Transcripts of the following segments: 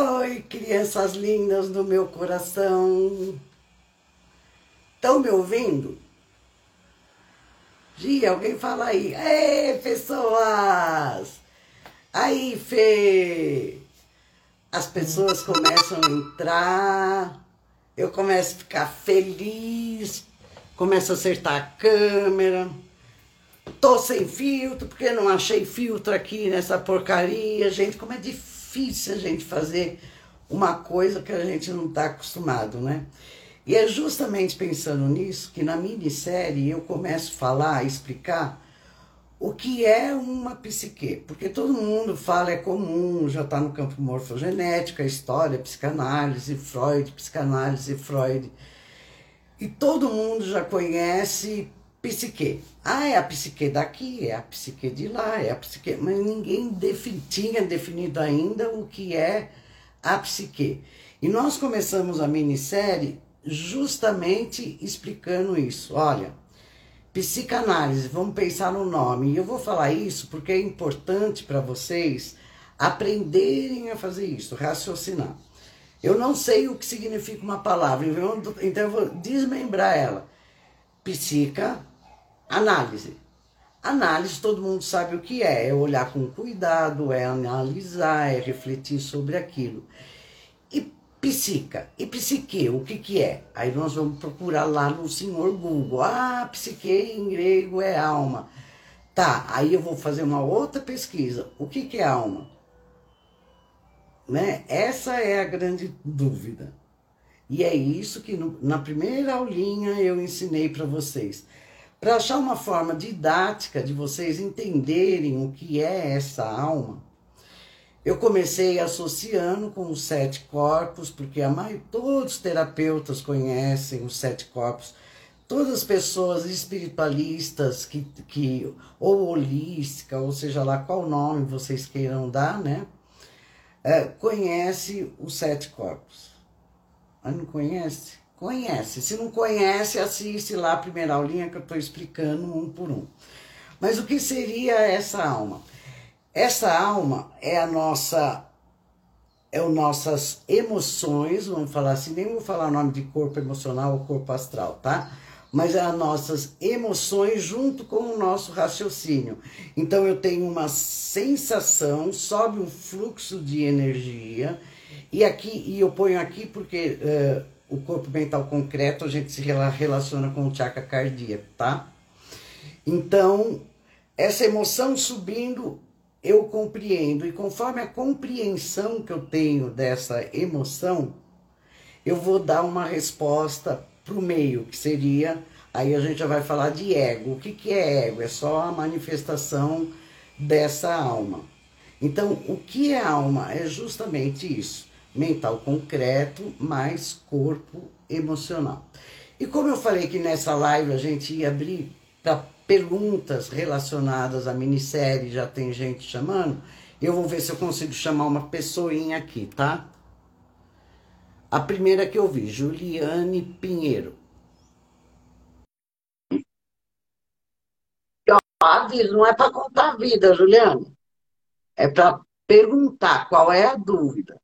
Oi, crianças lindas do meu coração. Estão me ouvindo? Gia, alguém fala aí. Ei, pessoas! Aí, Fê! As pessoas começam a entrar, eu começo a ficar feliz, começo a acertar a câmera. Tô sem filtro, porque não achei filtro aqui nessa porcaria. Gente, como é difícil difícil a gente fazer uma coisa que a gente não está acostumado, né? E é justamente pensando nisso que na minissérie eu começo a falar, a explicar o que é uma psique. Porque todo mundo fala, é comum, já está no campo morfogenético, a história, psicanálise, Freud, psicanálise, Freud. E todo mundo já conhece psique. Ah, é a psique daqui, é a psique de lá, é a psique. Mas ninguém tinha definido ainda o que é a psique. E nós começamos a minissérie justamente explicando isso. Olha, psicanálise, vamos pensar no nome. E eu vou falar isso porque é importante para vocês aprenderem a fazer isso, raciocinar. Eu não sei o que significa uma palavra, então eu vou desmembrar ela. Psica, Análise. Análise, todo mundo sabe o que é. É olhar com cuidado, é analisar, é refletir sobre aquilo. E psica. E psique, o que, que é? Aí nós vamos procurar lá no senhor Google. Ah, psique em grego é alma. Tá, aí eu vou fazer uma outra pesquisa. O que, que é alma? Né? Essa é a grande dúvida. E é isso que no, na primeira aulinha eu ensinei para vocês para achar uma forma didática de vocês entenderem o que é essa alma, eu comecei associando com os sete corpos, porque a maioria, todos os terapeutas conhecem os sete corpos, todas as pessoas espiritualistas que, que ou holística, ou seja lá qual nome vocês queiram dar, né? É, conhece os sete corpos. Não conhece? Conhece. Se não conhece, assiste lá a primeira aulinha que eu estou explicando um por um. Mas o que seria essa alma? Essa alma é a nossa é o nossas emoções, vamos falar assim, nem vou falar o nome de corpo emocional ou corpo astral, tá? Mas é as nossas emoções junto com o nosso raciocínio. Então eu tenho uma sensação, sobe um fluxo de energia, e aqui, e eu ponho aqui porque uh, o corpo mental concreto, a gente se relaciona com o chakra cardíaco, tá? Então, essa emoção subindo, eu compreendo. E conforme a compreensão que eu tenho dessa emoção, eu vou dar uma resposta para o meio, que seria. Aí a gente já vai falar de ego. O que, que é ego? É só a manifestação dessa alma. Então, o que é alma? É justamente isso mental concreto mais corpo emocional. E como eu falei que nessa live a gente ia abrir para perguntas relacionadas à minissérie, já tem gente chamando, eu vou ver se eu consigo chamar uma pessoinha aqui, tá? A primeira que eu vi, Juliane Pinheiro. Aviso, não é para contar a vida, Juliane. É para perguntar qual é a dúvida.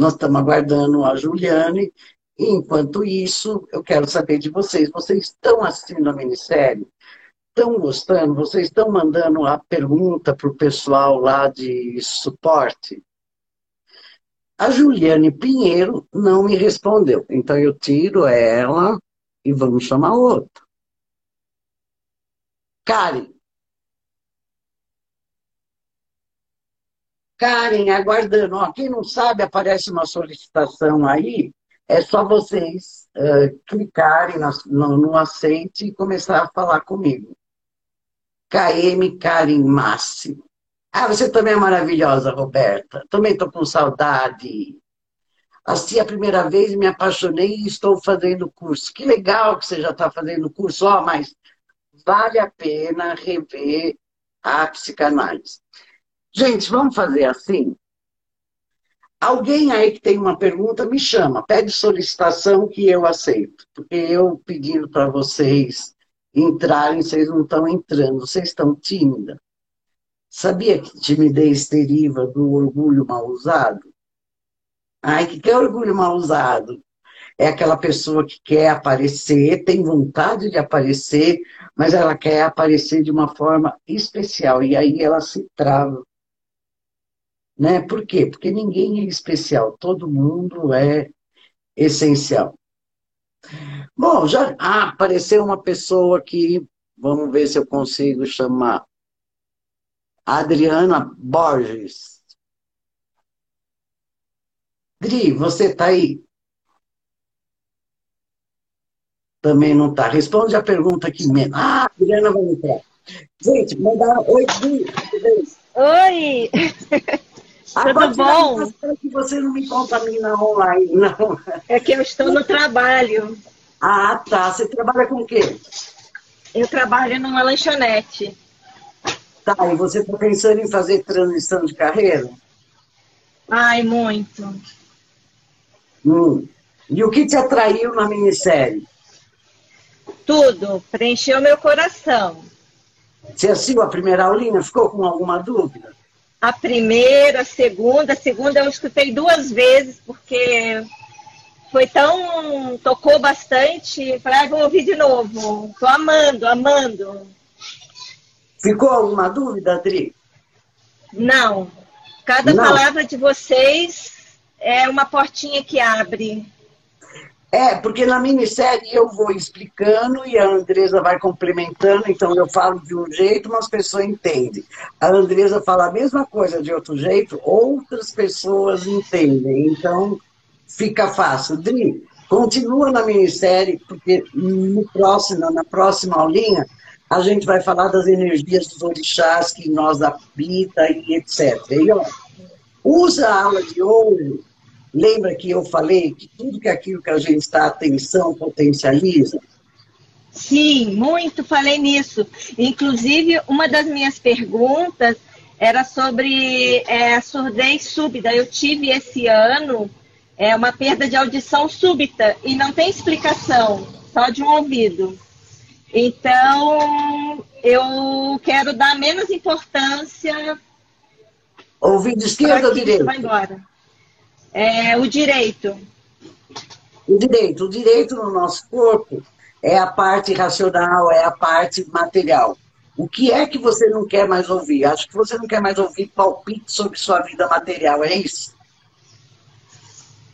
Nós estamos aguardando a Juliane. E, enquanto isso, eu quero saber de vocês. Vocês estão assistindo a minissérie? Estão gostando? Vocês estão mandando a pergunta para o pessoal lá de suporte? A Juliane Pinheiro não me respondeu. Então eu tiro ela e vamos chamar outro. Karen, Karen, aguardando. Ó, quem não sabe, aparece uma solicitação aí, é só vocês uh, clicarem no, no aceite e começar a falar comigo. KM Karen Máximo. Ah, você também é maravilhosa, Roberta. Também estou com saudade. Assisti a primeira vez, me apaixonei e estou fazendo curso. Que legal que você já está fazendo curso, ó, mas vale a pena rever a psicanálise. Gente, vamos fazer assim? Alguém aí que tem uma pergunta, me chama, pede solicitação que eu aceito. Porque eu pedindo para vocês entrarem, vocês não estão entrando, vocês estão tímida. Sabia que timidez deriva do orgulho mal usado? Ai, que, que é orgulho mal usado? É aquela pessoa que quer aparecer, tem vontade de aparecer, mas ela quer aparecer de uma forma especial, e aí ela se trava. Né? Por quê? Porque ninguém é especial, todo mundo é essencial. Bom, já ah, apareceu uma pessoa aqui, vamos ver se eu consigo chamar. Adriana Borges. Dri, você está aí? Também não está. Responde a pergunta aqui mesmo. Ah, Adriana vai entrar. Gente, mandar oi, Dri. Oi! Tudo bom? Que você não me contamina online, não. É que eu estou no trabalho. Ah, tá. Você trabalha com o quê? Eu trabalho numa lanchonete. Tá, e você está pensando em fazer transição de carreira? Ai, muito. Hum. E o que te atraiu na minissérie? Tudo. Preencheu meu coração. Você assistiu a primeira aulinha? Ficou com alguma dúvida? A primeira, a segunda. A segunda eu escutei duas vezes, porque foi tão. tocou bastante. Falei, ah, vou ouvir de novo. Tô amando, amando. Ficou alguma dúvida, Adri? Não. Cada Não. palavra de vocês é uma portinha que abre. É, porque na minissérie eu vou explicando e a Andresa vai complementando, então eu falo de um jeito, mas as pessoas entendem. A Andresa fala a mesma coisa de outro jeito, outras pessoas entendem. Então fica fácil. Dri, continua na minissérie, porque no próximo, na próxima aulinha a gente vai falar das energias dos orixás que nós habita e etc. E, ó, usa a aula de hoje, lembra que eu falei que tudo que aquilo que a gente está atenção potencializa? Sim, muito falei nisso. Inclusive, uma das minhas perguntas era sobre é, surdez súbita. Eu tive esse ano é, uma perda de audição súbita e não tem explicação, só de um ouvido. Então, eu quero dar menos importância. Ouvido esquerdo ou direito? Vai embora. É, o direito. O direito. O direito no nosso corpo é a parte racional, é a parte material. O que é que você não quer mais ouvir? Acho que você não quer mais ouvir palpite sobre sua vida material, é isso?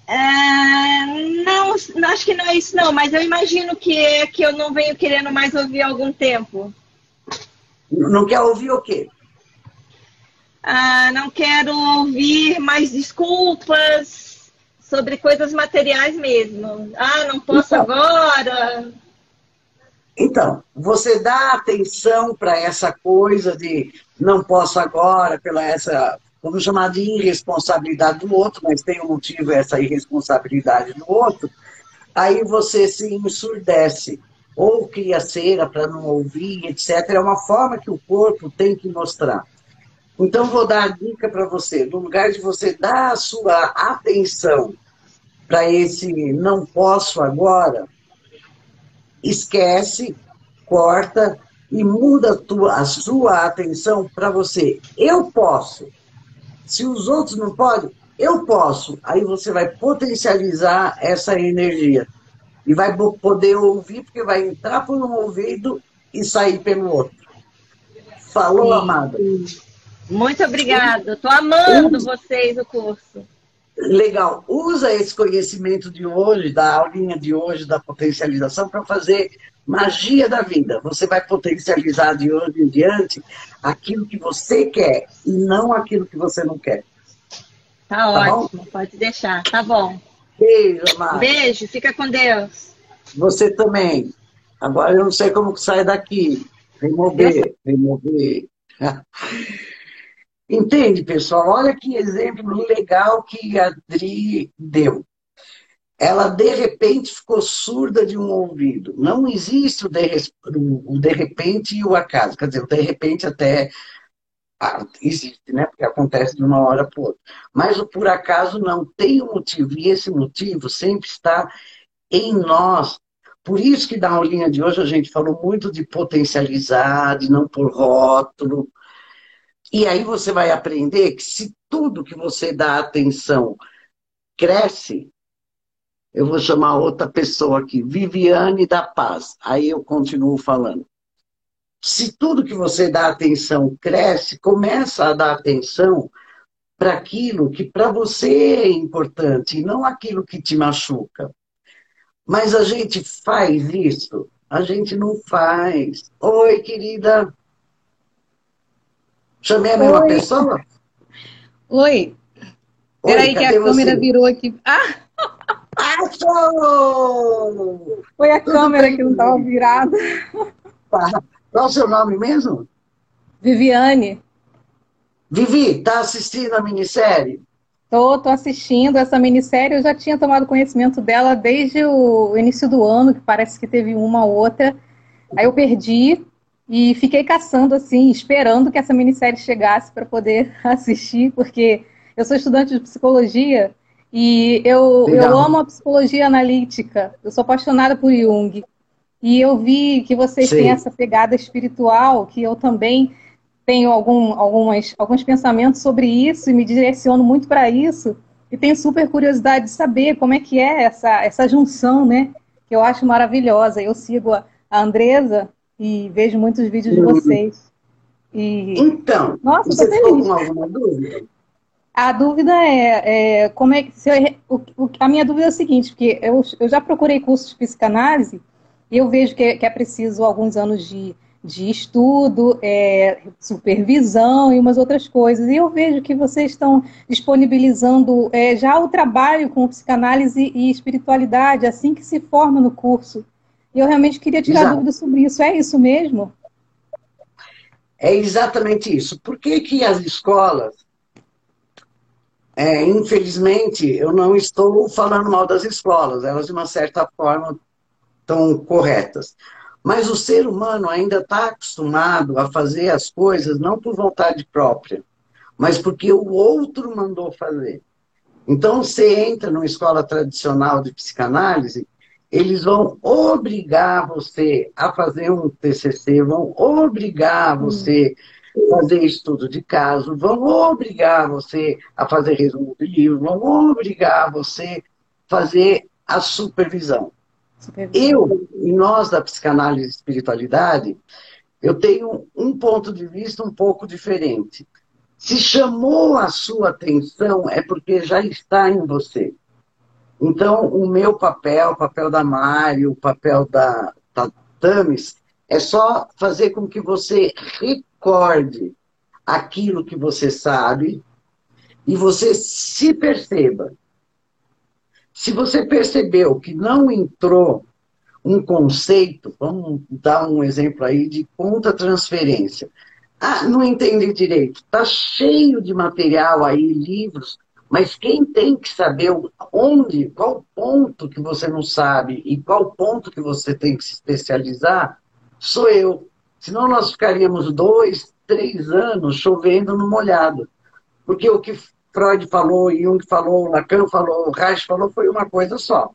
É, não, acho que não é isso não, mas eu imagino que é que eu não venho querendo mais ouvir há algum tempo. Não quer ouvir o quê? Ah, não quero ouvir mais desculpas sobre coisas materiais mesmo. Ah, não posso então, agora. Então, você dá atenção para essa coisa de não posso agora, pela essa vamos chamar de irresponsabilidade do outro, mas tem um motivo essa irresponsabilidade do outro, aí você se ensurdece, ou cria cera para não ouvir, etc. É uma forma que o corpo tem que mostrar. Então, vou dar a dica para você: no lugar de você dar a sua atenção para esse não posso agora, esquece, corta e muda a, tua, a sua atenção para você. Eu posso. Se os outros não podem, eu posso. Aí você vai potencializar essa energia. E vai poder ouvir, porque vai entrar por um ouvido e sair pelo outro. Falou, amada. Muito obrigada. Estou amando Usa. vocês o curso. Legal. Usa esse conhecimento de hoje, da aulinha de hoje, da potencialização, para fazer magia da vida. Você vai potencializar de hoje em diante aquilo que você quer e não aquilo que você não quer. Tá, tá ótimo, bom? pode deixar. Tá bom. Beijo, amado. Beijo, fica com Deus. Você também. Agora eu não sei como que sai daqui. Remover, remover. Entende, pessoal? Olha que exemplo legal que a Adri deu ela de repente ficou surda de um ouvido. Não existe o de, o de repente e o acaso. Quer dizer, o de repente até ah, existe, né? Porque acontece de uma hora para outra. Mas o por acaso não tem um motivo. E esse motivo sempre está em nós. Por isso que na aulinha de hoje a gente falou muito de potencializar, de não por rótulo. E aí você vai aprender que se tudo que você dá atenção cresce, eu vou chamar outra pessoa aqui, Viviane da Paz. Aí eu continuo falando. Se tudo que você dá atenção cresce, começa a dar atenção para aquilo que para você é importante, e não aquilo que te machuca. Mas a gente faz isso? A gente não faz. Oi, querida. Chamei a mesma Oi. pessoa? Oi. Peraí que a câmera você? virou aqui. Ah! Achou! Foi a Tudo câmera bem? que não estava virada. Tá. Qual o seu nome mesmo? Viviane. Vivi, tá assistindo a minissérie? Tô, tô assistindo essa minissérie. Eu já tinha tomado conhecimento dela desde o início do ano, que parece que teve uma ou outra. Aí eu perdi e fiquei caçando, assim, esperando que essa minissérie chegasse para poder assistir, porque eu sou estudante de psicologia e eu, eu amo a psicologia analítica. Eu sou apaixonada por Jung. E eu vi que vocês Sim. têm essa pegada espiritual, que eu também tenho algum, algumas, alguns pensamentos sobre isso e me direciono muito para isso. E tenho super curiosidade de saber como é que é essa, essa junção, né? Que eu acho maravilhosa. Eu sigo a, a Andresa e vejo muitos vídeos de uhum. vocês. E... Então, Nossa, você ficou com alguma dúvida? A dúvida é, é como é que. Eu, o, a minha dúvida é o seguinte, porque eu, eu já procurei cursos de psicanálise e eu vejo que, que é preciso alguns anos de de estudo, é, supervisão e umas outras coisas. E eu vejo que vocês estão disponibilizando é, já o trabalho com psicanálise e espiritualidade, assim que se forma no curso. E eu realmente queria tirar Exato. dúvida sobre isso. É isso mesmo? É exatamente isso. Por que, que as escolas, é, infelizmente, eu não estou falando mal das escolas, elas de uma certa forma estão corretas. Mas o ser humano ainda está acostumado a fazer as coisas não por vontade própria, mas porque o outro mandou fazer. Então, você entra numa escola tradicional de psicanálise, eles vão obrigar você a fazer um TCC, vão obrigar hum. você a fazer estudo de caso, vão obrigar você a fazer resumo de livro, vão obrigar você a fazer a supervisão. Eu, e nós da psicanálise e espiritualidade, eu tenho um ponto de vista um pouco diferente. Se chamou a sua atenção, é porque já está em você. Então, o meu papel, o papel da Mari, o papel da, da Tamis, é só fazer com que você recorde aquilo que você sabe e você se perceba se você percebeu que não entrou um conceito, vamos dar um exemplo aí de conta-transferência. Ah, não entendi direito. Está cheio de material aí, livros, mas quem tem que saber onde, qual ponto que você não sabe e qual ponto que você tem que se especializar, sou eu. Senão nós ficaríamos dois, três anos chovendo no molhado. Porque o que Freud falou, Jung falou, Lacan falou, Reich falou, foi uma coisa só.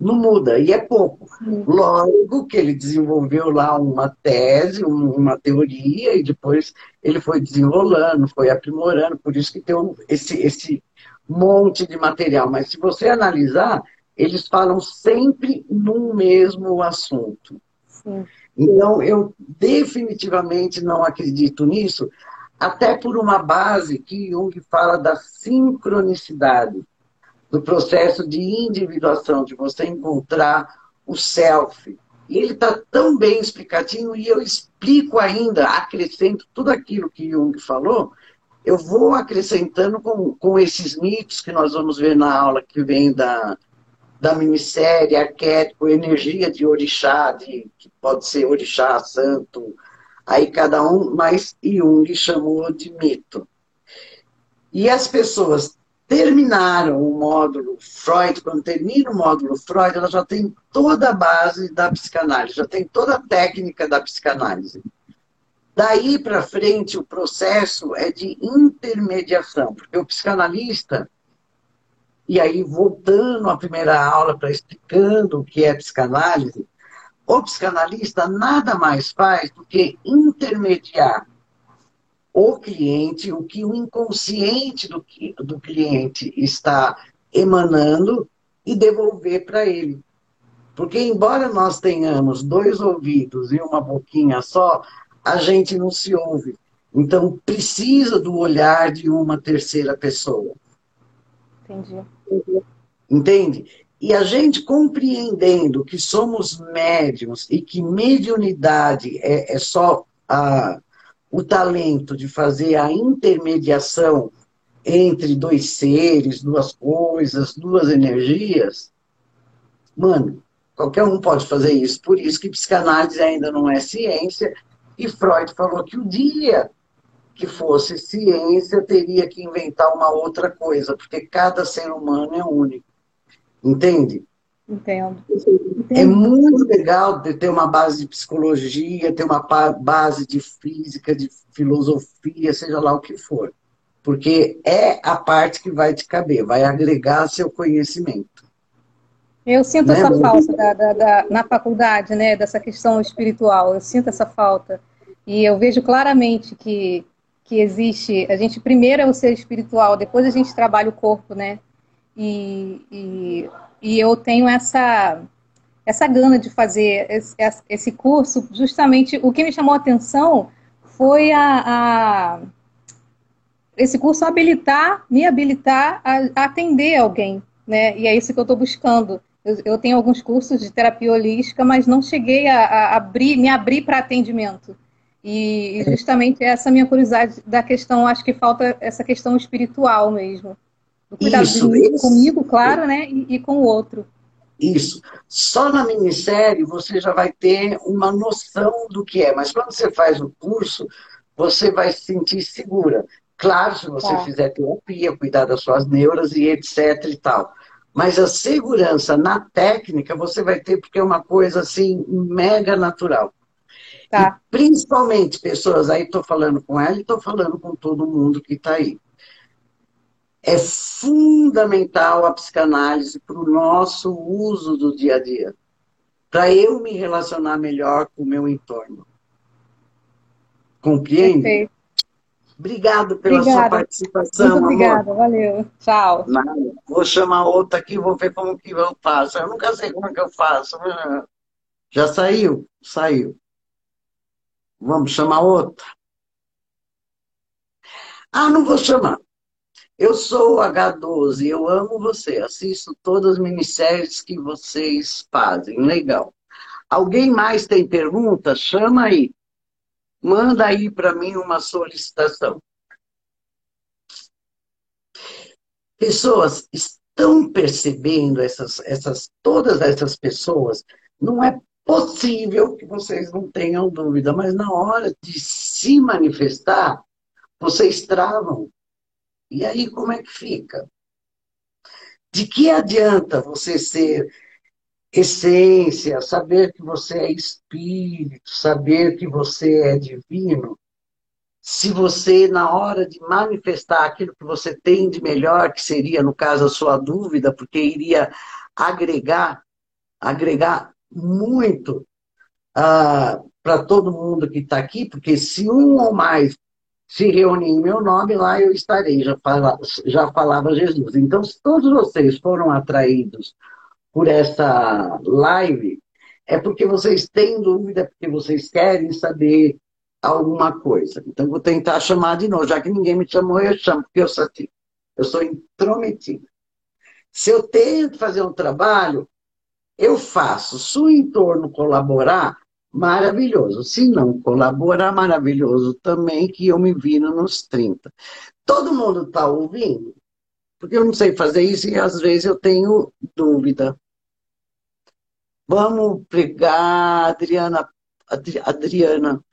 Não muda, e é pouco. Logo que ele desenvolveu lá uma tese, uma teoria, e depois ele foi desenrolando, foi aprimorando, por isso que tem esse, esse monte de material. Mas se você analisar, eles falam sempre no mesmo assunto. Sim. Então, eu definitivamente não acredito nisso, até por uma base que Jung fala da sincronicidade, do processo de individuação, de você encontrar o self. E ele está tão bem explicadinho, e eu explico ainda, acrescento tudo aquilo que Jung falou, eu vou acrescentando com, com esses mitos que nós vamos ver na aula que vem da, da minissérie, arquétipo, energia de orixá, de, que pode ser orixá, santo, Aí cada um, mas Jung chamou de mito. E as pessoas terminaram o módulo Freud, quando termina o módulo Freud, ela já tem toda a base da psicanálise, já tem toda a técnica da psicanálise. Daí para frente, o processo é de intermediação, porque o psicanalista, e aí voltando à primeira aula para explicando o que é psicanálise, o psicanalista nada mais faz do que intermediar o cliente, o que o inconsciente do, do cliente está emanando e devolver para ele. Porque, embora nós tenhamos dois ouvidos e uma boquinha só, a gente não se ouve. Então, precisa do olhar de uma terceira pessoa. Entendi. Entende? E a gente compreendendo que somos médiums e que mediunidade é, é só a, o talento de fazer a intermediação entre dois seres, duas coisas, duas energias, mano, qualquer um pode fazer isso. Por isso que psicanálise ainda não é ciência, e Freud falou que o dia que fosse ciência teria que inventar uma outra coisa, porque cada ser humano é único. Entende? Entendo. É muito legal ter uma base de psicologia, ter uma base de física, de filosofia, seja lá o que for. Porque é a parte que vai te caber, vai agregar seu conhecimento. Eu sinto né? essa falta da, da, da, na faculdade, né, dessa questão espiritual. Eu sinto essa falta. E eu vejo claramente que, que existe. A gente primeiro é o ser espiritual, depois a gente trabalha o corpo, né? E, e, e eu tenho essa, essa gana de fazer esse, esse curso. Justamente o que me chamou a atenção foi a, a esse curso habilitar, me habilitar a, a, atender alguém, né? E é isso que eu estou buscando. Eu, eu, tenho alguns cursos de terapia holística, mas não cheguei a, a abrir, me abrir para atendimento. E, e, justamente essa minha curiosidade da questão, acho que falta essa questão espiritual mesmo. O cuidado isso, isso. comigo, claro, né? E, e, com o outro. Isso. Só na minissérie você já vai ter uma noção do que é, mas quando você faz o curso, você vai se sentir segura. Claro, se você tá. fizer terapia, cuidar das suas neuras e etc e tal. Mas a segurança na técnica você vai ter porque é uma coisa assim mega natural. Tá. E, principalmente pessoas, aí estou falando com ela e estou falando com todo mundo que está aí. É fundamental a psicanálise para o nosso uso do dia a dia. Para eu me relacionar melhor com o meu entorno. Compreende? Perfeito. Obrigado pela obrigada. sua participação. Muito obrigada, amor. valeu. Tchau. Vou chamar outra aqui, vou ver como que eu faço. Eu nunca sei como é que eu faço. Já saiu? Saiu. Vamos chamar outra? Ah, não vou chamar. Eu sou o H12, eu amo você. Assisto todas as minisséries que vocês fazem. Legal. Alguém mais tem pergunta? Chama aí. Manda aí para mim uma solicitação. Pessoas estão percebendo essas, essas, todas essas pessoas. Não é possível que vocês não tenham dúvida, mas na hora de se manifestar, vocês travam. E aí como é que fica? De que adianta você ser essência, saber que você é espírito, saber que você é divino, se você, na hora de manifestar aquilo que você tem de melhor, que seria, no caso, a sua dúvida, porque iria agregar, agregar muito uh, ah, para todo mundo que está aqui, porque se um ou mais se reunir em meu nome, lá eu estarei, já, fala, já falava Jesus. Então, se todos vocês foram atraídos por essa live é porque vocês têm dúvida, porque vocês querem saber alguma coisa. Então, vou tentar chamar de novo. Já que ninguém me chamou, eu chamo, porque eu sou, eu sou intrometida. Se eu tenho que fazer um trabalho, eu faço. Se o entorno colaborar, maravilhoso. Se não colaborar, maravilhoso também, que eu me viro nos 30. Todo mundo está ouvindo? Porque eu não sei fazer isso e às vezes eu tenho dúvida. Vamos pregar, Adriana. Adriana.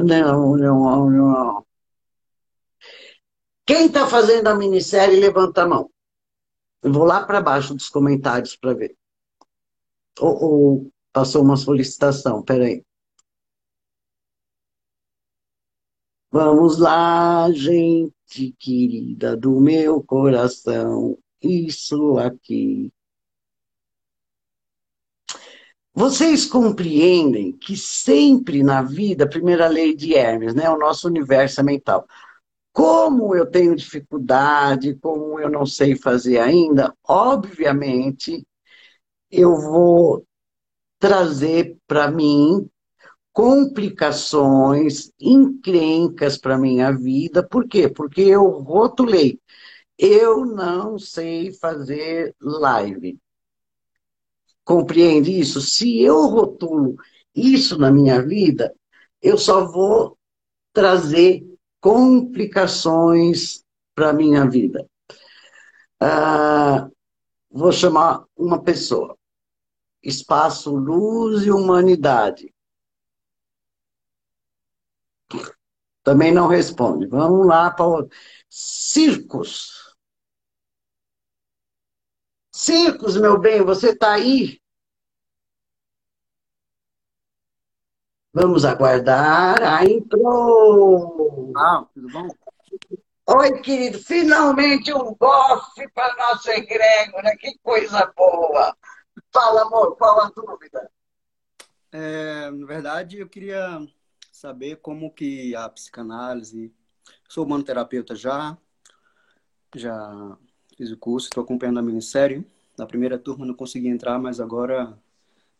Não, não, não. Quem está fazendo a minissérie, levanta a mão. Eu vou lá para baixo dos comentários para ver. Ou, ou, passou uma solicitação, peraí. Vamos lá, gente querida do meu coração, isso aqui. Vocês compreendem que sempre na vida, primeira lei de Hermes, né, o nosso universo é mental. Como eu tenho dificuldade, como eu não sei fazer ainda, obviamente eu vou trazer para mim complicações, encrencas para minha vida. Por quê? Porque eu rotulei. Eu não sei fazer live. Compreende isso? Se eu rotulo isso na minha vida, eu só vou trazer complicações para minha vida. Ah, vou chamar uma pessoa. Espaço, luz e humanidade. Também não responde. Vamos lá para o circos. Circos, meu bem, você está aí? Vamos aguardar. Aí entrou. Ah, tudo bom? Oi, querido. Finalmente um bofe para nossa egrégora. Que coisa boa. Fala, amor, qual a dúvida? É, na verdade, eu queria saber como que a psicanálise... Sou humanoterapeuta já, já fiz o curso, estou acompanhando a minissérie. Na primeira turma não consegui entrar, mas agora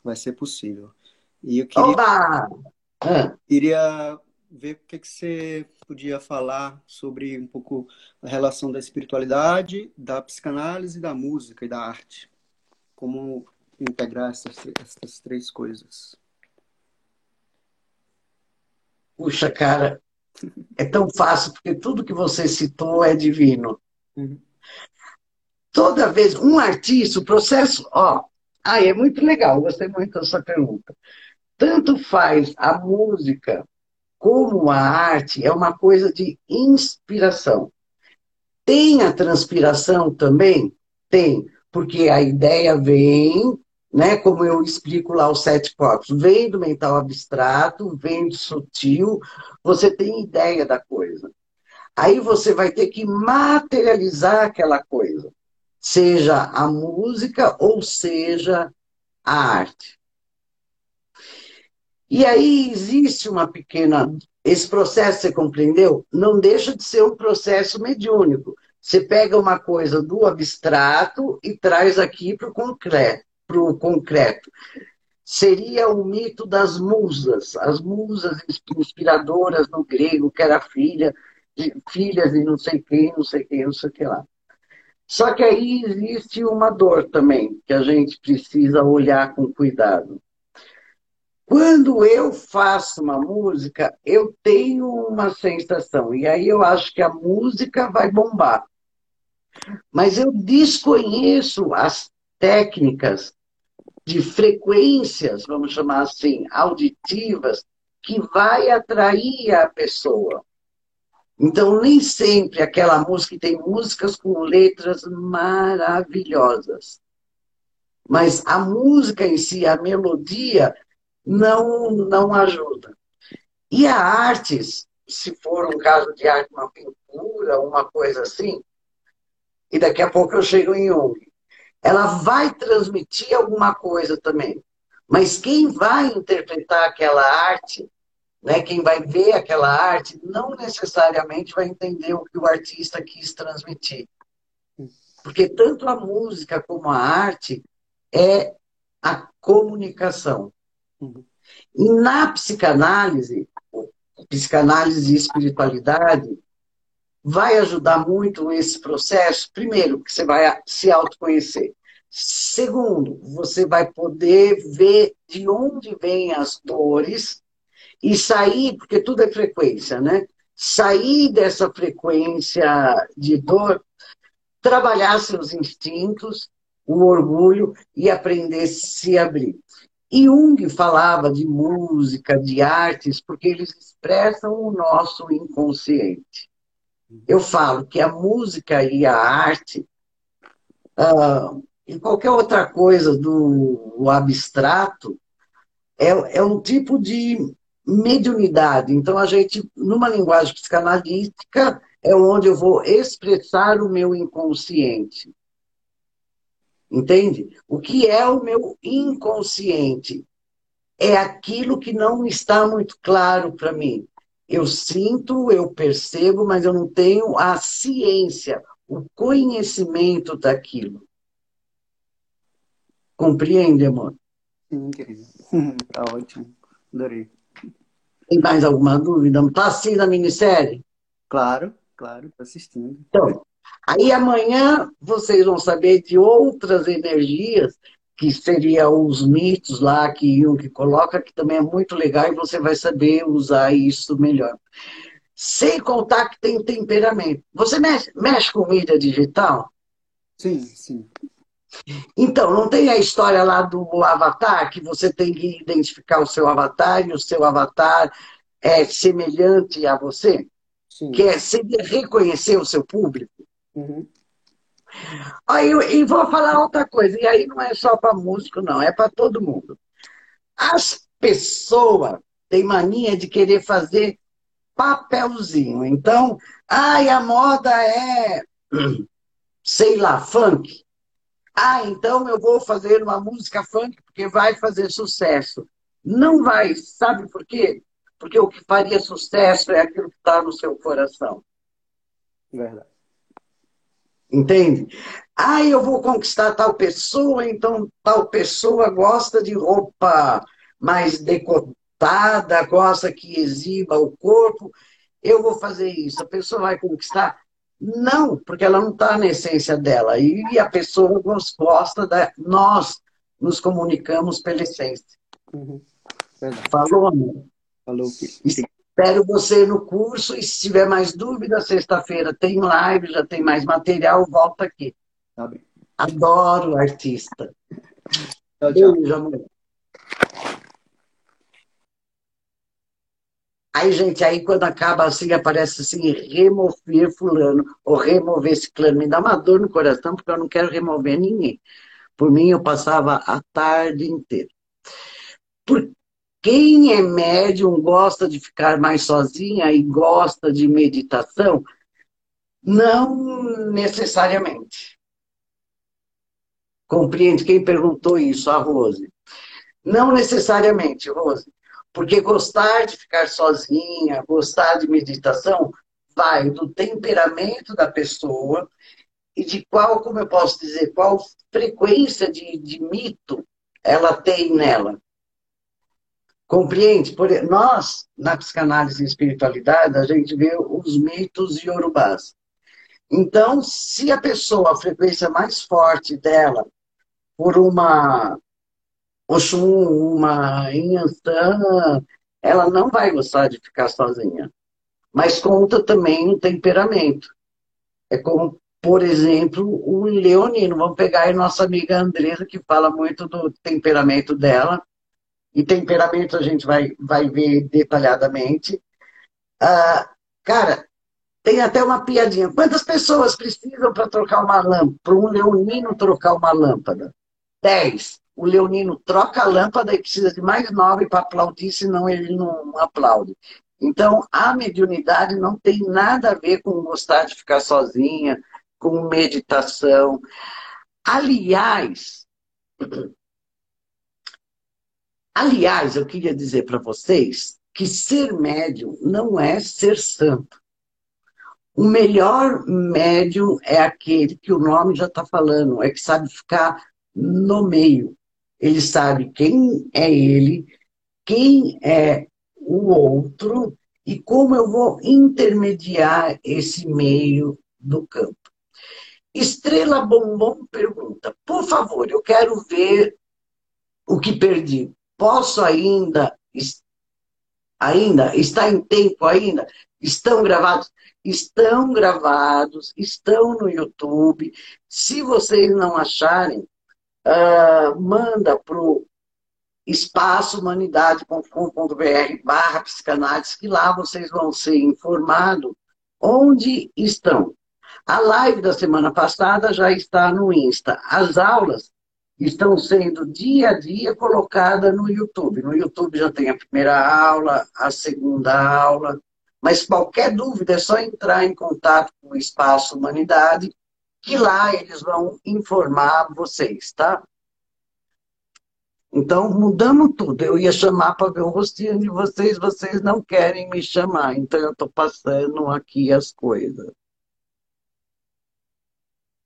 vai ser possível. E eu queria, Oba! Ah, queria ver o que, que você podia falar sobre um pouco a relação da espiritualidade, da psicanálise, da música e da arte. Como integrar essas, essas três coisas. Puxa, cara, é tão fácil, porque tudo que você citou é divino. Uhum. Toda vez, um artista, o processo, ó, ah, é muito legal, gostei muito dessa pergunta. Tanto faz a música como a arte, é uma coisa de inspiração. Tem a transpiração também? Tem, porque a ideia vem, né, como eu explico lá os sete corpos, vem do mental abstrato, vem do sutil, você tem ideia da coisa. Aí você vai ter que materializar aquela coisa, seja a música ou seja a arte. E aí existe uma pequena. Esse processo, você compreendeu? Não deixa de ser um processo mediúnico. Você pega uma coisa do abstrato e traz aqui para o concreto, concreto. Seria o mito das musas, as musas inspiradoras no grego, que era filha, de, filhas de não sei quem, não sei quem, não sei o que lá. Só que aí existe uma dor também, que a gente precisa olhar com cuidado. Quando eu faço uma música, eu tenho uma sensação, e aí eu acho que a música vai bombar. Mas eu desconheço as técnicas de frequências, vamos chamar assim, auditivas, que vai atrair a pessoa. Então, nem sempre aquela música, tem músicas com letras maravilhosas. Mas a música em si, a melodia, não, não ajuda. E a artes, se for um caso de arte, uma pintura, uma coisa assim, e daqui a pouco eu chego em Jung, ela vai transmitir alguma coisa também. Mas quem vai interpretar aquela arte, né, quem vai ver aquela arte, não necessariamente vai entender o que o artista quis transmitir. Porque tanto a música como a arte é a comunicação. E na psicanálise, psicanálise e espiritualidade, vai ajudar muito esse processo. Primeiro, que você vai se autoconhecer. Segundo, você vai poder ver de onde vêm as dores e sair, porque tudo é frequência, né? Sair dessa frequência de dor, trabalhar seus instintos, o orgulho e aprender a se abrir. E Jung falava de música, de artes, porque eles expressam o nosso inconsciente. Eu falo que a música e a arte, uh, e qualquer outra coisa do abstrato, é, é um tipo de mediunidade. Então, a gente, numa linguagem psicanalítica, é onde eu vou expressar o meu inconsciente. Entende? O que é o meu inconsciente? É aquilo que não está muito claro para mim. Eu sinto, eu percebo, mas eu não tenho a ciência, o conhecimento daquilo. Compreende, amor? Sim, querido. tá ótimo. Adorei. Tem mais alguma dúvida? Está assim na minissérie? Claro, claro, estou assistindo. Então, aí amanhã vocês vão saber de outras energias, que seriam os mitos lá que Jung coloca, que também é muito legal e você vai saber usar isso melhor. Sem contar que tem temperamento. Você mexe, mexe com mídia digital? Sim, sim. Então, não tem a história lá do avatar, que você tem que identificar o seu avatar e o seu avatar é semelhante a você? Sim. Que é seria reconhecer o seu público? Uhum. Aí, e vou falar outra coisa, e aí não é só para músico, não, é para todo mundo. As pessoas têm mania de querer fazer papelzinho. Então, ai, a moda é, sei lá, funk. Ah, então eu vou fazer uma música funk porque vai fazer sucesso. Não vai, sabe por quê? Porque o que faria sucesso é aquilo que está no seu coração. Verdade. Entende? Ah, eu vou conquistar tal pessoa, então tal pessoa gosta de roupa mais decotada, gosta que exiba o corpo. Eu vou fazer isso. A pessoa vai conquistar não, porque ela não está na essência dela. E a pessoa gosta da. Nós nos comunicamos pela essência. Uhum. Falou, amor? Falou. Espero você no curso e se tiver mais dúvidas, sexta-feira tem live, já tem mais material, volta aqui. Tá bem. Adoro artista. Tchau, tchau. Beijo, amor. Aí, gente, aí quando acaba assim, aparece assim, remover fulano, ou remover esse clã. Me dá uma dor no coração, porque eu não quero remover ninguém. Por mim, eu passava a tarde inteira. Por quem é médium, gosta de ficar mais sozinha e gosta de meditação, não necessariamente. Compreende? Quem perguntou isso? A Rose. Não necessariamente, Rose. Porque gostar de ficar sozinha, gostar de meditação, vai do temperamento da pessoa e de qual, como eu posso dizer, qual frequência de, de mito ela tem nela. Compreende? Por, nós, na psicanálise e espiritualidade, a gente vê os mitos iorubás. Então, se a pessoa, a frequência mais forte dela, por uma Oxum, uma Inhansã, ela não vai gostar de ficar sozinha. Mas conta também um temperamento. É como, por exemplo, o leonino. Vamos pegar aí nossa amiga Andresa, que fala muito do temperamento dela. E temperamento a gente vai, vai ver detalhadamente. Ah, cara, tem até uma piadinha. Quantas pessoas precisam para trocar uma lâmpada? Para um leonino trocar uma lâmpada? Dez o leonino troca a lâmpada e precisa de mais nove para aplaudir, senão ele não aplaude. Então, a mediunidade não tem nada a ver com gostar de ficar sozinha, com meditação. Aliás, aliás, eu queria dizer para vocês que ser médium não é ser santo. O melhor médium é aquele que o nome já está falando, é que sabe ficar no meio. Ele sabe quem é ele, quem é o outro e como eu vou intermediar esse meio do campo. Estrela Bombom pergunta: por favor, eu quero ver o que perdi. Posso ainda? Ainda? Está em tempo ainda? Estão gravados? Estão gravados, estão no YouTube. Se vocês não acharem, uh, manda para o espaçohumanidade.com.br barra psicanálise, que lá vocês vão ser informados onde estão. A live da semana passada já está no Insta. As aulas estão sendo dia a dia colocadas no YouTube. No YouTube já tem a primeira aula, a segunda aula, mas qualquer dúvida é só entrar em contato com o Espaço Humanidade que lá eles vão informar vocês, tá? Então, mudamos tudo. Eu ia chamar para ver o rostinho de vocês, vocês não querem me chamar. Então, eu estou passando aqui as coisas.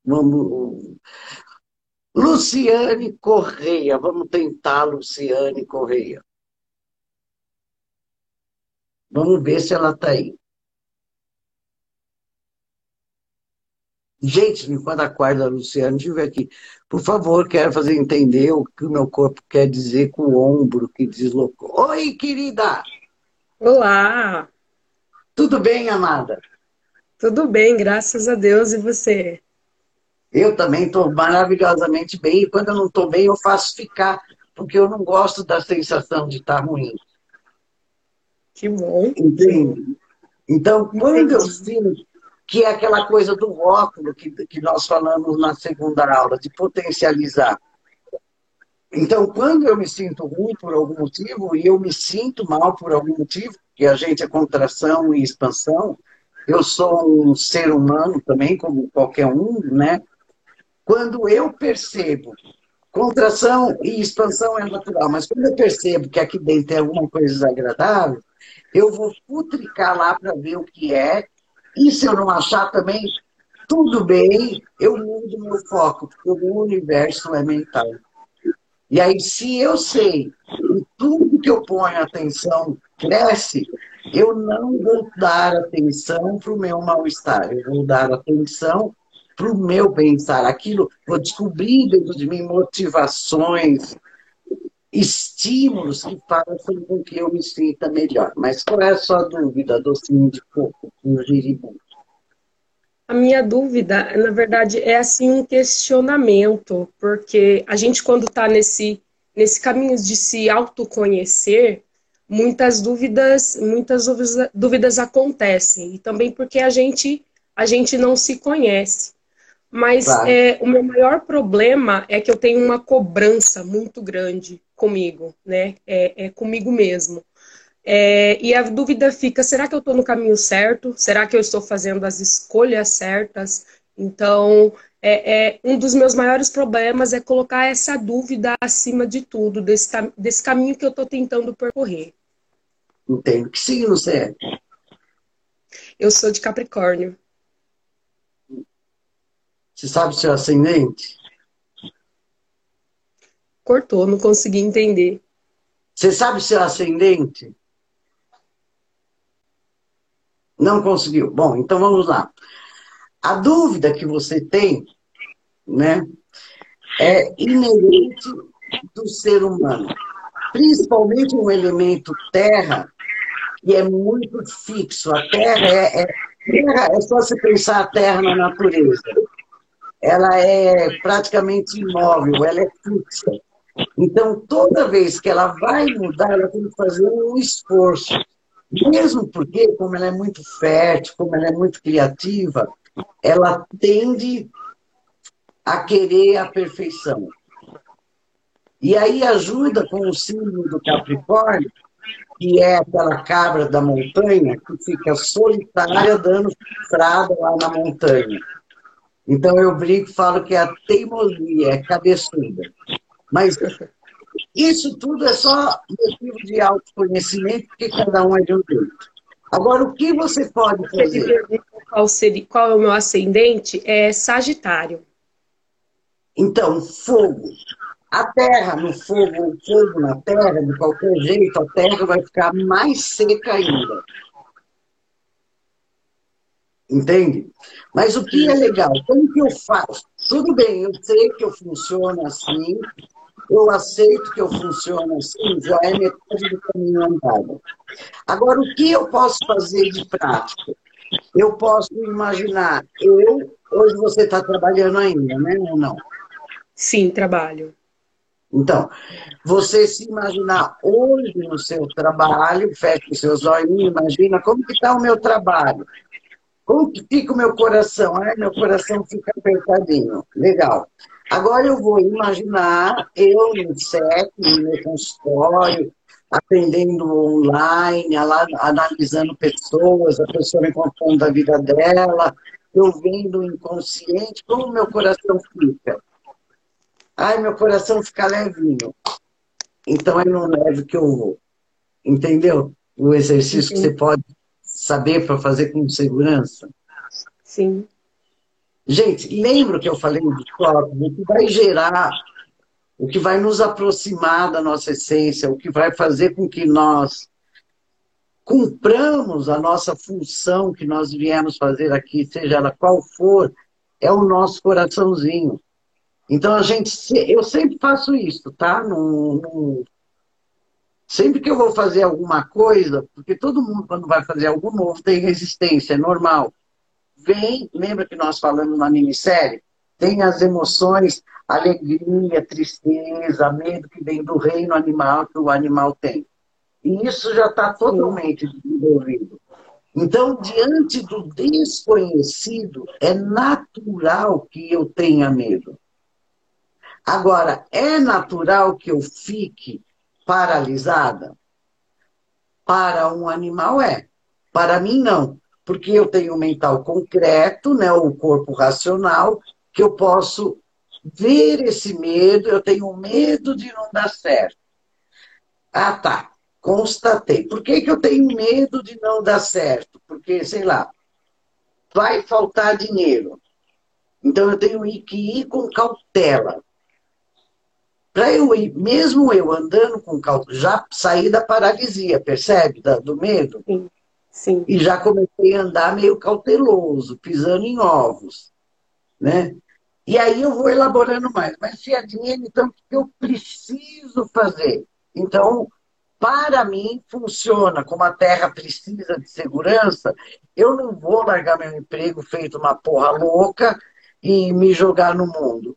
Vamos. Luciane Correia, vamos tentar Luciane Correia. Vamos ver se ela está aí. Gente, enquanto a quarta Luciana estiver aqui, por favor, quero fazer entender o que o meu corpo quer dizer com o ombro que deslocou. Oi, querida! Olá! Tudo bem, amada? Tudo bem, graças a Deus. E você? Eu também estou maravilhosamente bem. E quando eu não estou bem, eu faço ficar, porque eu não gosto da sensação de estar ruim. Que bom. Entende? Então, quando Entendi. eu sinto que é aquela coisa do rótulo que, que nós falamos na segunda aula, de potencializar. Então, quando eu me sinto ruim por algum motivo, e eu me sinto mal por algum motivo, que a gente é contração e expansão, eu sou um ser humano também, como qualquer um, né? Quando eu percebo, contração e expansão é natural, mas quando eu percebo que aqui dentro tem alguma coisa desagradável, eu vou futricar lá para ver o que é e se eu não achar também, tudo bem, eu mudo meu foco, porque o universo é mental. E aí, se eu sei que tudo que eu ponho atenção cresce, eu não vou dar atenção para o meu mal-estar, eu vou dar atenção para o meu bem-estar. Aquilo, vou descobrir dentro de mim motivações, estímulos que façam com que eu me sinta melhor. Mas qual é a sua dúvida, docinho de coco, no giribu? A minha dúvida, na verdade, é assim um questionamento, porque a gente quando está nesse, nesse caminho de se autoconhecer, muitas dúvidas, muitas dúvidas acontecem, e também porque a gente, a gente não se conhece. Mas claro. é, o meu maior problema é que eu tenho uma cobrança muito grande comigo, né? É, é comigo mesmo. É, e a dúvida fica: será que eu estou no caminho certo? Será que eu estou fazendo as escolhas certas? Então, é, é, um dos meus maiores problemas é colocar essa dúvida acima de tudo, desse, desse caminho que eu estou tentando percorrer. Entendo. Que signo você é? Eu sou de Capricórnio. Você sabe seu ascendente? Cortou, não consegui entender. Você sabe seu ascendente? Não conseguiu. Bom, então vamos lá. A dúvida que você tem, né, é inerente do ser humano. Principalmente um elemento terra, que é muito fixo. A terra é, é, terra é só você pensar a terra na natureza. Ela é praticamente imóvel, ela é fixa. Então, toda vez que ela vai mudar, ela tem que fazer um esforço. Mesmo porque, como ela é muito fértil, como ela é muito criativa, ela tende a querer a perfeição. E aí ajuda com o símbolo do Capricórnio, que é aquela cabra da montanha que fica solitária dando estrada lá na montanha. Então eu brinco e falo que é a teimosia, é cabeçuda. Mas isso tudo é só motivo de autoconhecimento, porque cada um é de um jeito. Agora, o que você pode fazer? Qual, seria, qual é o meu ascendente? É Sagitário. Então, fogo. A terra no fogo, o fogo na terra, de qualquer jeito, a terra vai ficar mais seca ainda. Entende? Mas o que é legal? Como que eu faço? Tudo bem, eu sei que eu funciono assim, eu aceito que eu funciono assim, já é metade do caminho andado. Agora, o que eu posso fazer de prático? Eu posso imaginar, eu, hoje você está trabalhando ainda, né ou não? Sim, trabalho. Então, você se imaginar hoje no seu trabalho, fecha os seus olhos, imagina como que está o meu trabalho. Como que fica o meu coração? Ai, meu coração fica apertadinho. Legal. Agora eu vou imaginar eu no set, no meu consultório, aprendendo online, analisando pessoas, a pessoa me contando da vida dela, eu vendo o inconsciente, como meu coração fica? Ai, meu coração fica levinho. Então é no leve que eu vou. Entendeu? O exercício Sim. que você pode saber para fazer com segurança. Sim. Gente, lembra que eu falei do corpos? O que vai gerar, o que vai nos aproximar da nossa essência, o que vai fazer com que nós cumpramos a nossa função que nós viemos fazer aqui, seja ela qual for, é o nosso coraçãozinho. Então a gente, eu sempre faço isso, tá? No, no, sempre que eu vou fazer alguma coisa, porque todo mundo quando vai fazer algo novo tem resistência, é normal. Vem, lembra que nós falamos na minissérie? Tem as emoções, alegria, tristeza, medo que vem do reino animal que o animal tem. E isso já está totalmente desenvolvido. Então, diante do desconhecido, é natural que eu tenha medo. Agora, é natural que eu fique paralisada? Para um animal é. Para mim, não. Porque eu tenho o mental concreto, né, o corpo racional, que eu posso ver esse medo, eu tenho medo de não dar certo. Ah, tá constatei. Por que, que eu tenho medo de não dar certo? Porque, sei lá, vai faltar dinheiro. Então eu tenho que ir com cautela. Para eu ir, mesmo eu andando com cautela, já saí da paralisia, percebe? Da, do medo? Sim. Sim. E já comecei a andar meio cauteloso, pisando em ovos. Né? E aí eu vou elaborando mais. Mas se é dinheiro, então o que eu preciso fazer? Então, para mim, funciona. Como a terra precisa de segurança, eu não vou largar meu emprego feito uma porra louca e me jogar no mundo.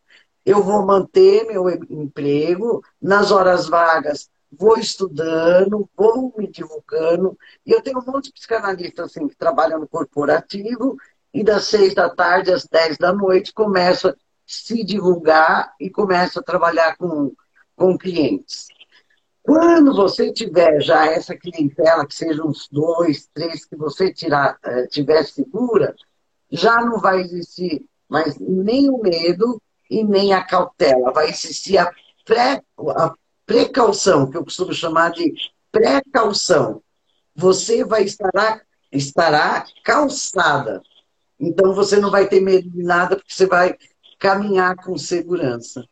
Eu vou manter meu emprego, nas horas vagas vou estudando, vou me divulgando. E eu tenho um monte de psicanalistas assim, que trabalham no corporativo e das seis da tarde às dez da noite começa a se divulgar e começa a trabalhar com, com clientes. Quando você tiver já essa clientela, que seja uns dois, três, que você tirar, eh, tiver segura, já não vai existir mais nem o medo e nem a cautela. Vai existir a, pré, a precaução, que eu costumo chamar de precaução. Você vai estar estará calçada. Então você não vai ter medo de nada, porque você vai caminhar com segurança.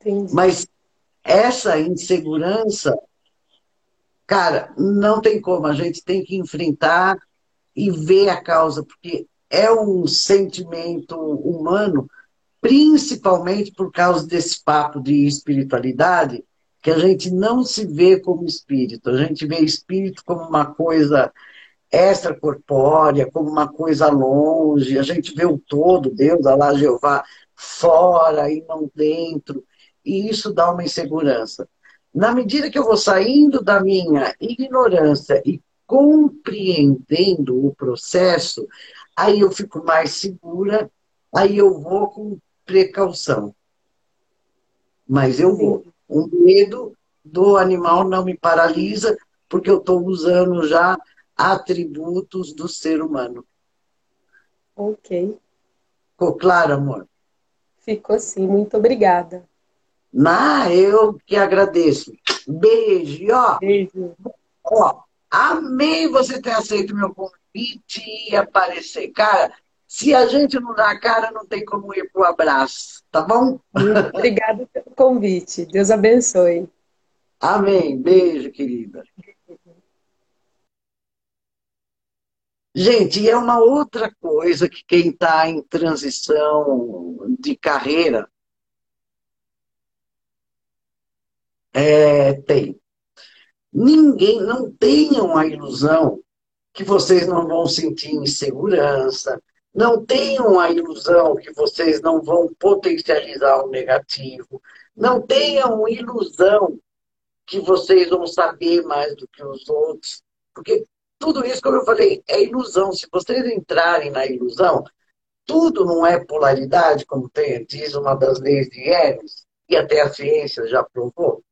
Entendi. Mas essa insegurança, cara, não tem como, a gente tem que enfrentar e ver a causa, porque é um sentimento humano, principalmente por causa desse papo de espiritualidade, que a gente não se vê como espírito, a gente vê espírito como uma coisa extracorpórea, como uma coisa longe, a gente vê o todo, Deus, Alá, Jeová, fora e não dentro. E isso dá uma insegurança. Na medida que eu vou saindo da minha ignorância e compreendendo o processo, aí eu fico mais segura, aí eu vou com precaução. Mas eu vou. O medo do animal não me paralisa, porque eu estou usando já atributos do ser humano. Ok. Ficou claro, amor? Ficou sim, muito obrigada. Na, eu que agradeço. Beijo. Ó, Beijo. ó, amei você ter aceito meu convite e aparecer. Cara, se a gente não dá a cara, não tem como ir pro abraço, tá bom? Obrigada pelo convite. Deus abençoe. Amém. Beijo, querida. Gente, é uma outra coisa que quem está em transição de carreira É, tem. Ninguém, não tenham a ilusão que vocês não vão sentir insegurança, não tenham a ilusão que vocês não vão potencializar o negativo, não tenham ilusão que vocês vão saber mais do que os outros, porque tudo isso, como eu falei, é ilusão. Se vocês entrarem na ilusão, tudo não é polaridade, como tem, diz uma das leis de Hermes, e até a ciência já provou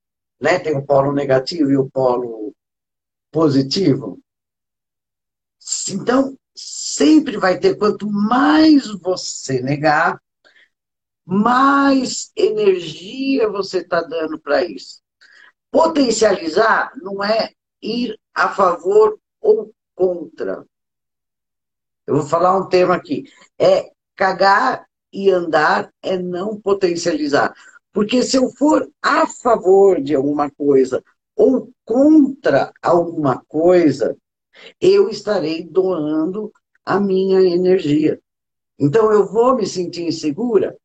né? Tem o polo negativo e o polo positivo. Então, sempre vai ter, quanto mais você negar, mais energia você está dando para isso. Potencializar não é ir a favor ou contra. Eu vou falar um termo aqui. É cagar e andar é não potencializar. Porque se eu for a favor de alguma coisa ou contra alguma coisa, eu estarei doando a minha energia. Então eu vou me sentir insegura?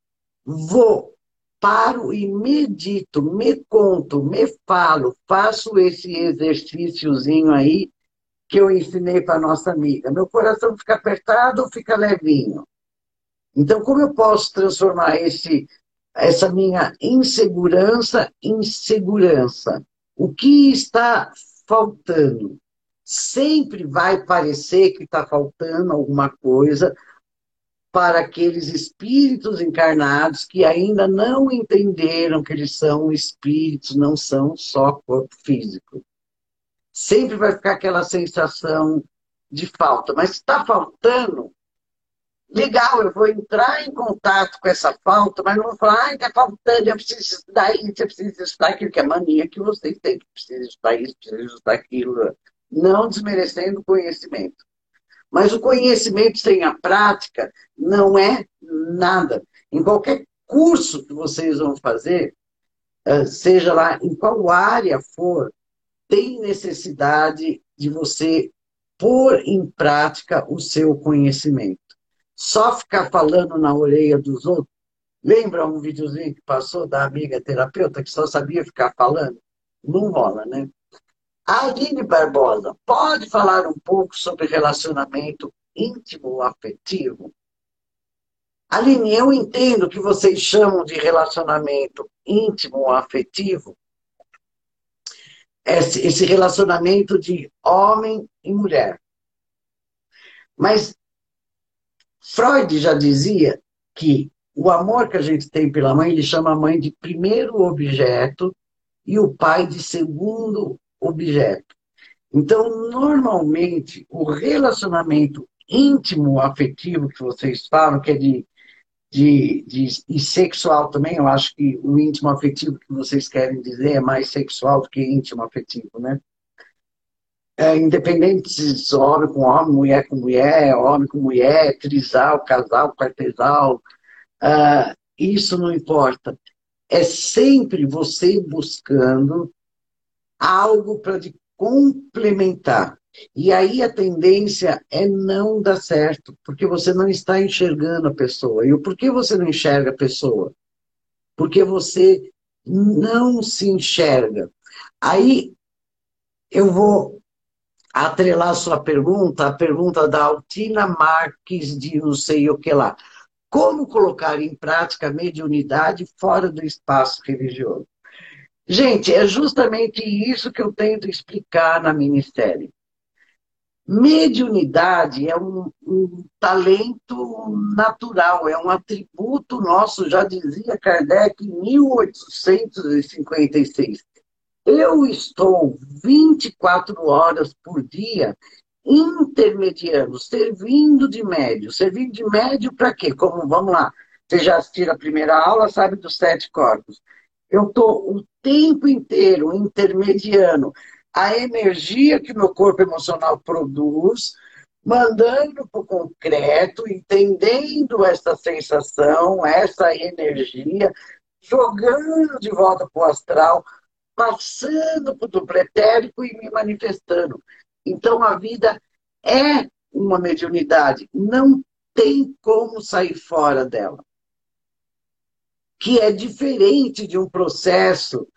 Vou, paro e medito, me conto, me falo, faço esse exercíciozinho aí que eu ensinei para nossa amiga. Meu coração fica apertado ou fica levinho? Então, como eu posso transformar esse, essa minha insegurança em segurança? O que está faltando? Sempre vai parecer que está faltando alguma coisa para aqueles espíritos encarnados que ainda não entenderam que eles são espíritos, não são só corpo físico sempre vai ficar aquela sensação de falta. Mas está faltando, legal, eu vou entrar em contato com essa falta, mas não vou falar, está faltando, eu preciso estudar isso, eu preciso estudar aquilo, que é mania que vocês têm, que precisa estudar isso, precisa estudar aquilo, não desmerecendo o conhecimento. Mas o conhecimento sem a prática não é nada. Em qualquer curso que vocês vão fazer, eh, seja lá em qual área for, tem necessidade de você pôr em prática o seu conhecimento. Só ficar falando na orelha dos outros. Lembra um videozinho que passou da amiga terapeuta que só sabia ficar falando? Não rola, né? Aline Barbosa, pode falar um pouco sobre relacionamento íntimo afetivo? Aline, eu entendo que vocês chamam de relacionamento íntimo afetivo esse relacionamento de homem e mulher. Mas Freud já dizia que o amor que a gente tem pela mãe, ele chama a mãe de primeiro objeto e o pai de segundo objeto. Então, normalmente, o relacionamento íntimo afetivo que vocês falam, que é de de, de, e sexual também, eu acho que o íntimo afetivo que vocês querem dizer é mais sexual do que íntimo afetivo, né? É, independente se homem com homem, mulher com mulher, homem com mulher, trisal, casal, quartesal, uh, isso não importa. É sempre você buscando algo para complementar. E aí a tendência é não dar certo, porque você não está enxergando a pessoa. E por que você não enxerga a pessoa? Porque você não se enxerga. Aí eu vou atrelar sua pergunta, a pergunta da Altina Marques de não sei o que lá. Como colocar em prática a mediunidade fora do espaço religioso? Gente, é justamente isso que eu tento explicar na minissérie. Mediunidade é um, um, talento natural, é um atributo nosso, já dizia Kardec em 1856. Eu estou 24 horas por dia intermediando, servindo de médio. Servindo de médio para quê? Como, vamos lá, você já assistiu a primeira aula, sabe dos sete corpos. Eu estou o tempo inteiro intermediando a energia que meu corpo emocional produz, mandando para o concreto, entendendo essa sensação, essa energia, jogando de volta para o astral, passando para o duplo etérico e me manifestando. Então a vida é uma mediunidade, não tem como sair fora dela. Que é diferente de um processo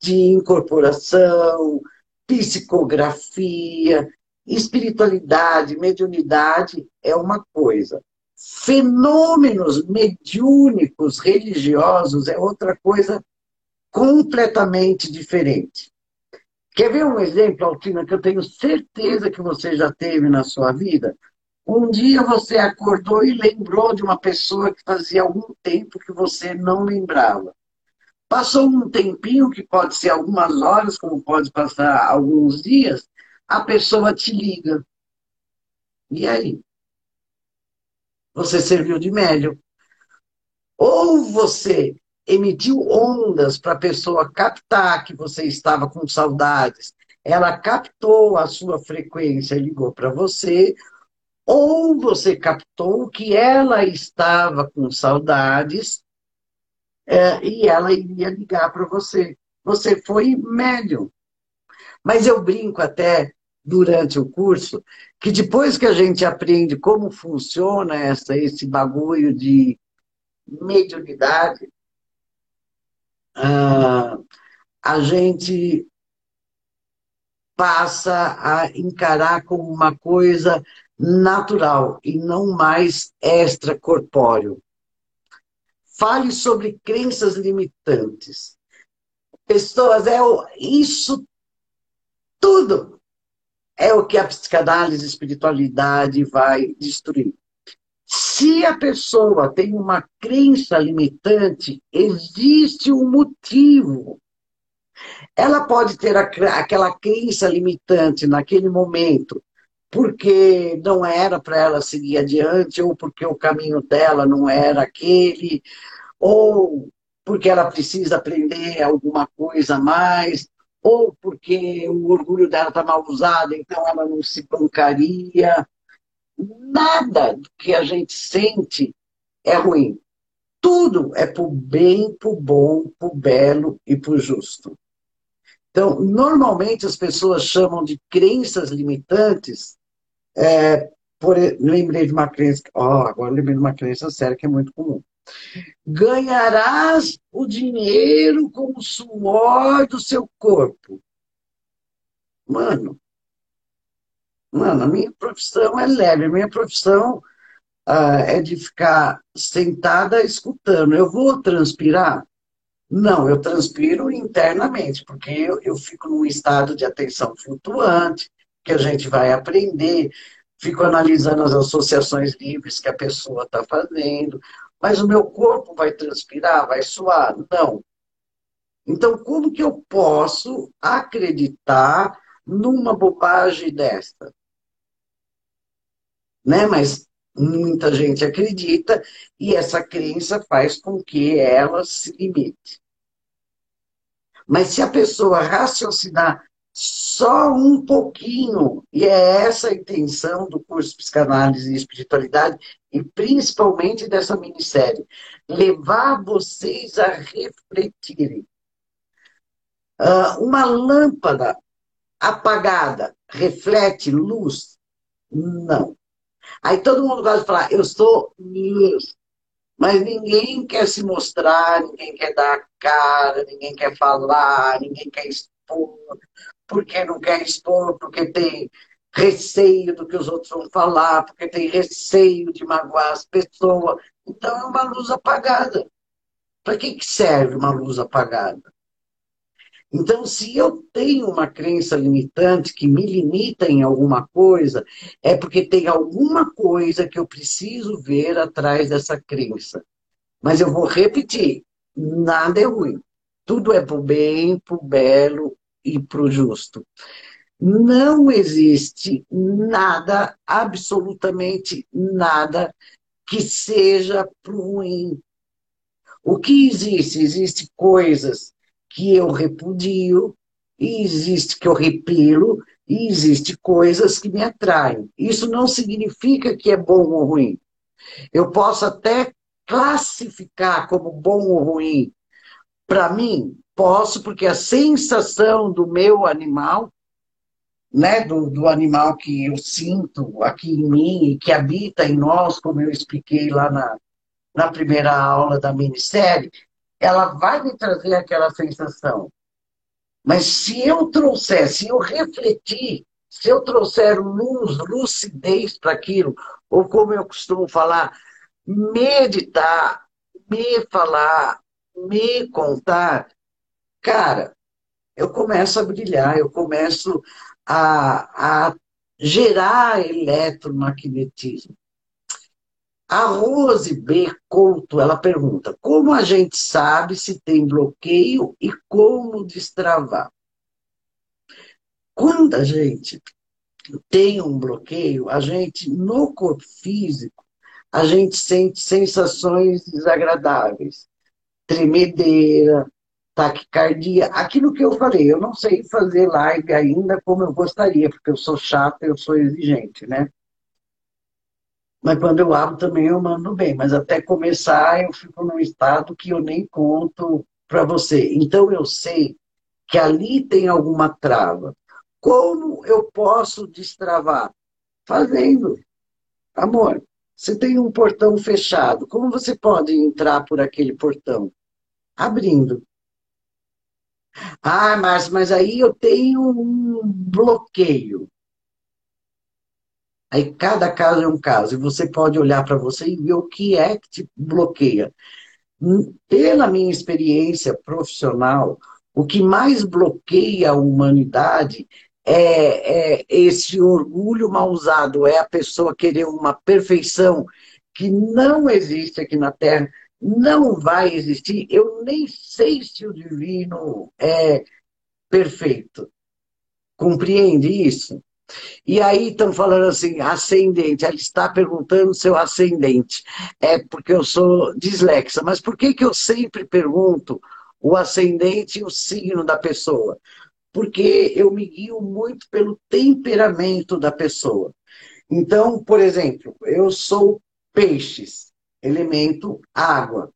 de incorporação, psicografia, espiritualidade, mediunidade é uma coisa. Fenômenos mediúnicos religiosos é outra coisa completamente diferente. Quer ver um exemplo, Altina, que eu tenho certeza que você já teve na sua vida? Um dia você acordou e lembrou de uma pessoa que fazia algum tempo que você não lembrava. Passou um tempinho, que pode ser algumas horas, como pode passar alguns dias, a pessoa te liga. E aí? você serviu de médium. Ou você emitiu ondas para a pessoa captar que você estava com saudades, ela captou a sua frequência ligou para você, ou você captou que ela estava com saudades é, e ela iria ligar para você. Você foi médium. Mas eu brinco até durante o curso que depois que a gente aprende como funciona essa, esse bagulho de mediunidade, ah, a gente passa a encarar como uma coisa natural e não mais extracorpóreo. Fale sobre crenças limitantes. Pessoas, é o, isso tudo é o que a psicanálise a espiritualidade vai destruir. Se a pessoa tem uma crença limitante, existe um motivo. Ela pode ter aquela crença limitante naquele momento, porque não era para ela seguir adiante, ou porque o caminho dela não era aquele, ou porque ela precisa aprender alguma coisa a mais, ou porque o orgulho dela está mal usado, então ela não se bancaria. Nada que a gente sente é ruim. Tudo é pro bem, pro bom, pro belo e pro justo. Então, normalmente as pessoas chamam de crenças limitantes. É, por, lembrei de uma crença, oh, agora lembrei de uma crença séria que é muito comum. Ganharás o dinheiro com o suor do seu corpo. Mano, Mano, a minha profissão é leve, a minha profissão ah, é de ficar sentada escutando. Eu vou transpirar? Não, eu transpiro internamente, porque eu, eu fico num estado de atenção flutuante, que a gente vai aprender, fico analisando as associações livres que a pessoa está fazendo, mas o meu corpo vai transpirar, vai suar? Não. Então, como que eu posso acreditar numa bobagem desta? né? Mas muita gente acredita e essa crença faz com que ela se limite. Mas se a pessoa raciocinar só um pouquinho, e é essa a intenção do curso Psicanálise e Espiritualidade, e principalmente dessa minissérie, levar vocês a refletirem. Uh, uma lâmpada apagada reflete luz? Não. Aí todo mundo gosta de falar, eu sou luz. Mas ninguém quer se mostrar, ninguém quer dar a cara, ninguém quer falar, ninguém quer expor. Porque não quer expor, porque tem receio do que os outros vão falar, porque tem receio de magoar as pessoas. Então é uma luz apagada. Para que, que serve uma luz apagada? Então, se eu tenho uma crença limitante que me limita em alguma coisa, é porque tem alguma coisa que eu preciso ver atrás dessa crença. Mas eu vou repetir: nada é ruim. Tudo é para o bem, para o belo e para o justo. Não existe nada, absolutamente nada, que seja para o ruim. O que existe? Existem coisas que eu repudio, e existe que eu repilo, e existe coisas que me atraem. Isso não significa que é bom ou ruim. Eu posso até classificar como bom ou ruim. Para mim, posso, porque a sensação do meu animal, né, do, do animal que eu sinto aqui em mim e que habita em nós, como eu expliquei lá na, na primeira aula da minissérie, ela vai me trazer aquela sensação. Mas se eu trouxer, se eu refletir, se eu trouxer luz, lucidez para aquilo, ou como eu costumo falar, meditar, me falar, me contar, cara, eu começo a brilhar, eu começo a, a gerar eletromagnetismo. A Rose B. Couto, ela pergunta, como a gente sabe se tem bloqueio e como destravar? Quando a gente tem um bloqueio, a gente, no corpo físico, a gente sente sensações desagradáveis, tremedeira, taquicardia, aquilo que eu falei, eu não sei fazer live ainda como eu gostaria, porque eu sou chata, eu sou exigente, né? Mas quando eu abro também eu mando bem, mas até começar eu fico num estado que eu nem conto para você. Então eu sei que ali tem alguma trava. Como eu posso destravar? Fazendo. Amor, você tem um portão fechado. Como você pode entrar por aquele portão? Abrindo. Ah, mas, mas aí eu tenho um bloqueio. Aí cada caso é um caso, e você pode olhar para você e ver o que é que te bloqueia. Hum, pela minha experiência profissional, o que mais bloqueia a humanidade é, é esse orgulho mal usado, é a pessoa querer uma perfeição que não existe aqui na Terra, não vai existir. Eu nem sei se o divino é perfeito. Compreende isso? E aí estão falando assim, ascendente, ela está perguntando seu ascendente. É porque eu sou dislexa, mas por que, que eu sempre pergunto o ascendente e o signo da pessoa? Porque eu me guio muito pelo temperamento da pessoa. Então, por exemplo, eu sou peixes, elemento água.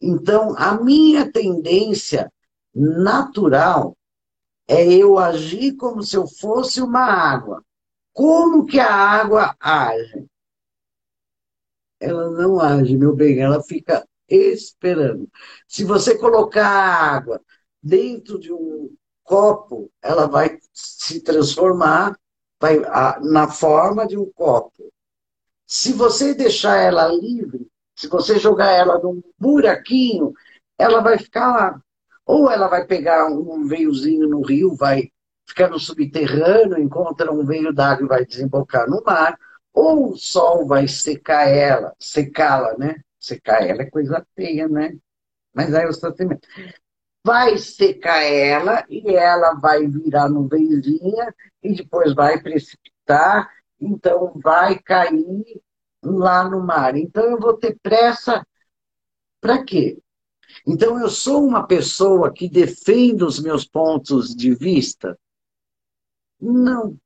Então, a minha tendência natural é eu agir como se eu fosse uma água. Como que a água age? Ela não age, meu bem, ela fica esperando. Se você colocar a água dentro de um copo, ela vai se transformar vai, na forma de um copo. Se você deixar ela livre, se você jogar ela num buraquinho, ela vai ficar lá. Ou ela vai pegar um veiozinho no rio, vai ficar no subterrâneo, encontra um veio d'água e vai desembocar no mar, ou o sol vai secar ela, secá-la, né? Secar ela é coisa feia, né? Mas aí o sentimento. Vai secar ela e ela vai virar nuvenzinha e depois vai precipitar, então vai cair lá no mar. Então eu vou ter pressa para quê? Então, eu sou uma pessoa que defende os meus pontos de vista? Não,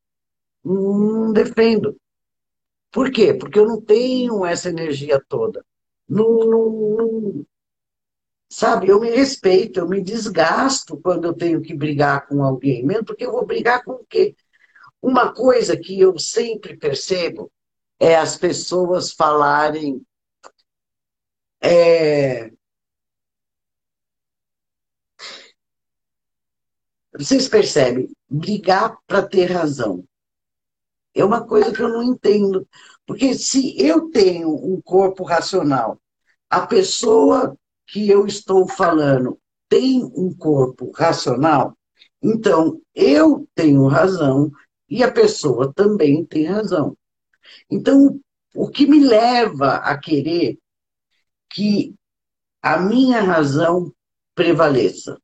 não defendo. Por quê? Porque eu não tenho essa energia toda. Não, não, não, sabe, eu me respeito, eu me desgasto quando eu tenho que brigar com alguém, mesmo porque eu vou brigar com o quê? Uma coisa que eu sempre percebo é as pessoas falarem é, Vocês percebem? Brigar para ter razão. É uma coisa que eu não entendo. Porque se eu tenho um corpo racional, a pessoa que eu estou falando tem um corpo racional, então eu tenho razão e a pessoa também tem razão. Então, o que me leva a querer que a minha razão prevaleça?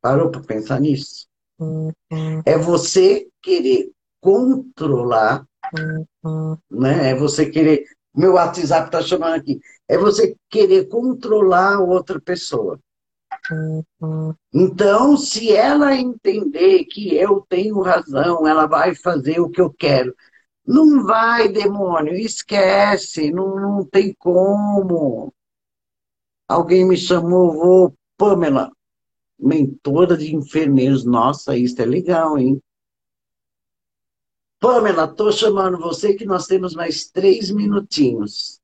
Parou para pensar nisso? Uhum. É você querer controlar, uhum. né? É você querer. Meu WhatsApp está chamando aqui. É você querer controlar outra pessoa. Então, se ela entender que eu tenho razão, ela vai fazer o que eu quero. Não vai, demônio, esquece, não, não tem como. Alguém me chamou, vou, Pamela, mentora de enfermeiros. Nossa, isso é legal, hein? Pamela, estou chamando você que nós temos mais três minutinhos.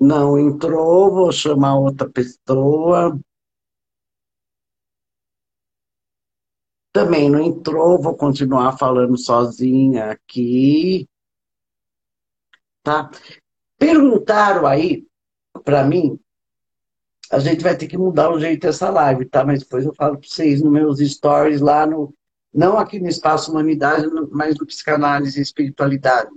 Não entrou, vou chamar outra pessoa. Também não entrou, vou continuar falando sozinha aqui. Tá? Perguntaram aí para mim, a gente vai ter que mudar o jeito dessa live, tá? Mas depois eu falo para vocês nos meus stories lá no. Não aqui no Espaço Humanidade, mas no Psicanálise e Espiritualidade.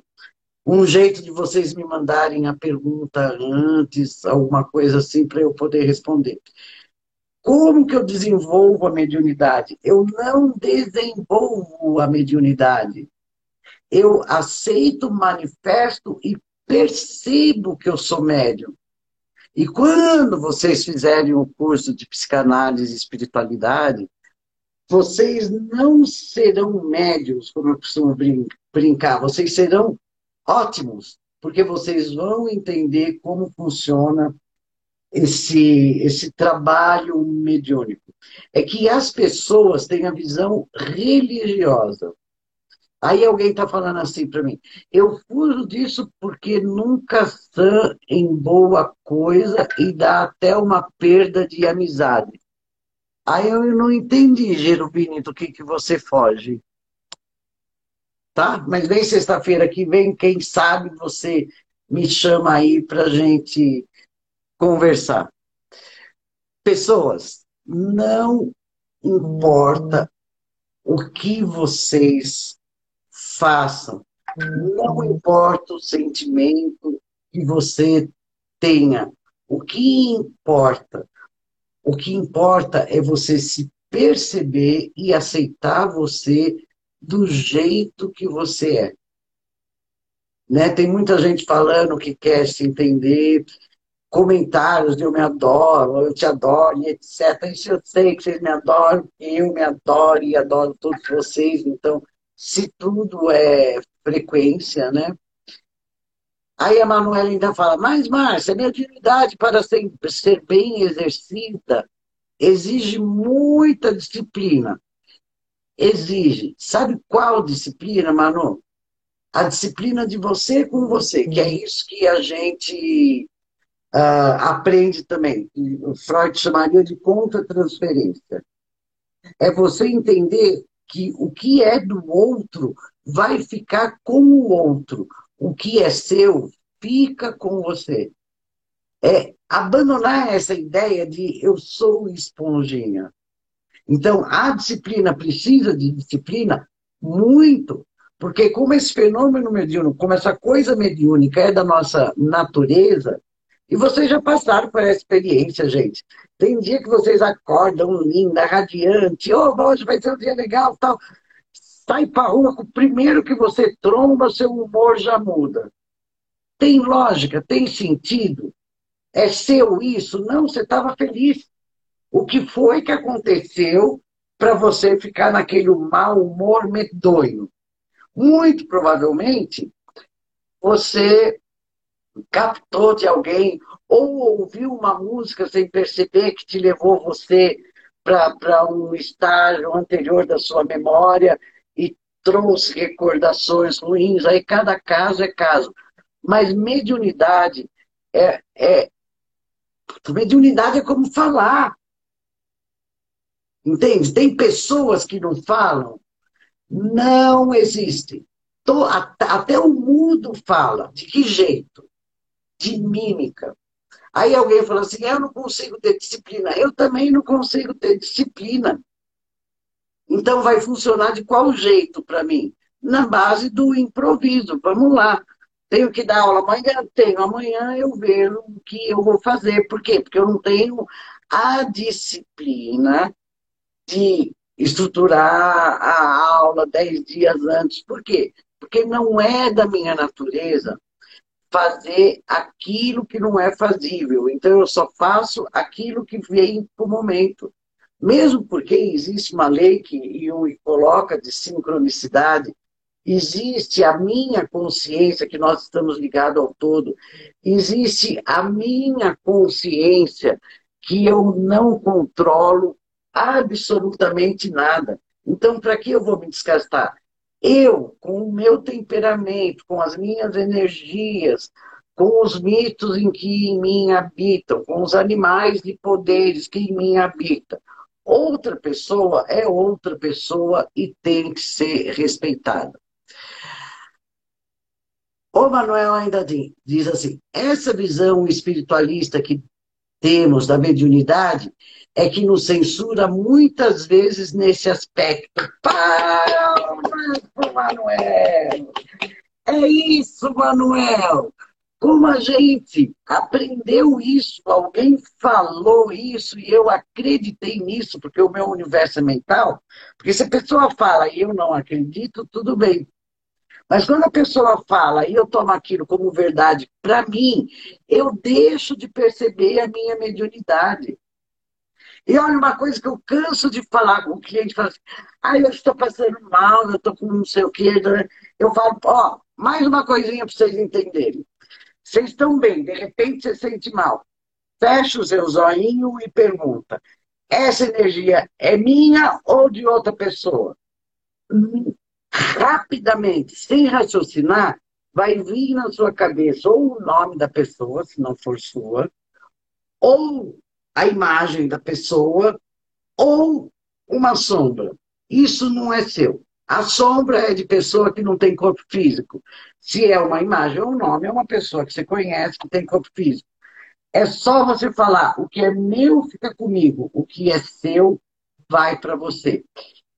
Um jeito de vocês me mandarem a pergunta antes, alguma coisa assim, para eu poder responder. Como que eu desenvolvo a mediunidade? Eu não desenvolvo a mediunidade. Eu aceito, manifesto e percebo que eu sou médium. E quando vocês fizerem o curso de psicanálise e espiritualidade, vocês não serão médios, como eu costumo brincar, vocês serão ótimos, porque vocês vão entender como funciona esse, esse trabalho mediúnico. É que as pessoas têm a visão religiosa. Aí alguém está falando assim para mim, eu fujo disso porque nunca são em boa coisa e dá até uma perda de amizade. Aí eu não entendi, Gerubini, do que, que você foge. Tá? Mas vem sexta-feira que vem, quem sabe você me chama aí para gente conversar. Pessoas, não importa o que vocês façam, não importa o sentimento que você tenha, o que importa o que importa é você se perceber e aceitar você do jeito que você é. Né? Tem muita gente falando que quer se entender, comentários de eu me adoro, eu te adoro, e etc. Isso eu sei que vocês me adoram, eu me adoro e adoro todos vocês. Então, se tudo é frequência, né? Aí a Manuela ainda fala, mas Márcia, minha atividade para ser, ser bem exercida exige muita disciplina. Exige. Sabe qual disciplina, Manu? A disciplina de você com você, que é isso que a gente uh, aprende também. O Freud chamaria de contra-transferência. É você entender que o que é do outro vai ficar com o outro o que é seu fica com você. É abandonar essa ideia de eu sou esponjinha. Então, a disciplina precisa de disciplina muito, porque como esse fenômeno mediúnico, como essa coisa mediúnica é da nossa natureza, e vocês já passaram por essa experiência, gente. Tem dia que vocês acordam linda, radiante, oh, hoje vai ser um dia legal, tal sai para rua, o primeiro que você tromba, seu humor já muda. Tem lógica, tem sentido? É seu isso? Não, você estava feliz. O que foi que aconteceu para você ficar naquele mau humor medonho? Muito provavelmente você captou de alguém ou ouviu uma música sem perceber que te levou você para um estágio anterior da sua memória trouxe recordações ruins, aí cada caso é caso. Mas mediunidade é, é mediunidade é como falar. Entende? Tem pessoas que não falam. Não existe. Até o mudo fala. De que jeito? De mímica. Aí alguém fala assim: eu não consigo ter disciplina. Eu também não consigo ter disciplina. Então, vai funcionar de qual jeito para mim? Na base do improviso. Vamos lá. Tenho que dar aula amanhã? Tenho. Amanhã eu vejo o que eu vou fazer. Por quê? Porque eu não tenho a disciplina de estruturar a aula dez dias antes. Por quê? Porque não é da minha natureza fazer aquilo que não é fazível. Então, eu só faço aquilo que vem para o momento. Mesmo porque existe uma lei que Jung coloca de sincronicidade, existe a minha consciência, que nós estamos ligados ao todo, existe a minha consciência, que eu não controlo absolutamente nada. Então, para que eu vou me desgastar? Eu, com o meu temperamento, com as minhas energias, com os mitos em que em mim habitam, com os animais de poderes que em mim habitam, Outra pessoa é outra pessoa e tem que ser respeitada. O Manuel ainda diz assim: essa visão espiritualista que temos da mediunidade é que nos censura muitas vezes nesse aspecto. Palmas para Manuel! É isso, Manuel! como a gente aprendeu isso, alguém falou isso e eu acreditei nisso, porque o meu universo é mental, porque se a pessoa fala e eu não acredito, tudo bem. Mas quando a pessoa fala e eu tomo aquilo como verdade para mim, eu deixo de perceber a minha mediunidade. E olha, uma coisa que eu canso de falar com o cliente, fala assim, ah, eu estou passando mal, eu estou com não sei o quê. Né? Eu falo, ó, mais uma coisinha para vocês entenderem. Vocês estão bem, de repente você sente mal. Fecha o seu zoinho e pergunta: essa energia é minha ou de outra pessoa? Rapidamente, sem raciocinar, vai vir na sua cabeça ou o nome da pessoa, se não for sua, ou a imagem da pessoa, ou uma sombra. Isso não é seu. A sombra é de pessoa que não tem corpo físico. Se é uma imagem ou um nome, é uma pessoa que você conhece que tem corpo físico. É só você falar: o que é meu fica comigo, o que é seu vai para você.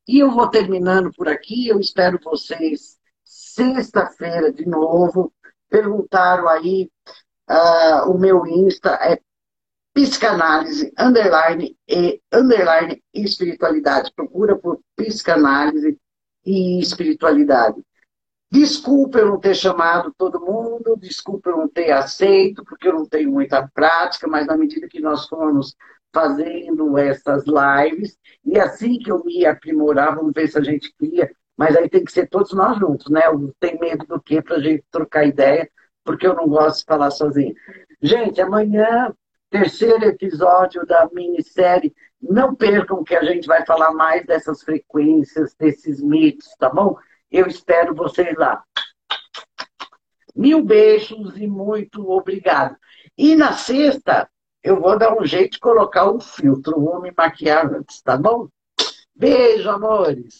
E eu vou terminando por aqui. Eu espero vocês sexta-feira de novo. Perguntaram aí, uh, o meu Insta é psicanálise, underline e underline espiritualidade. Procura por psicanálise e espiritualidade. Desculpa eu não ter chamado todo mundo, desculpa eu não ter aceito, porque eu não tenho muita prática, mas na medida que nós formos fazendo essas lives, e assim que eu me aprimorar, vamos ver se a gente cria, mas aí tem que ser todos nós juntos, né? Eu tenho medo do quê para a gente trocar ideia, porque eu não gosto de falar sozinho. Gente, amanhã, terceiro episódio da minissérie não percam que a gente vai falar mais dessas frequências, desses mitos, tá bom? Eu espero vocês lá. Mil beijos e muito obrigado. E na sexta, eu vou dar um jeito de colocar um filtro, vou me maquiar antes, tá bom? Beijo, amores!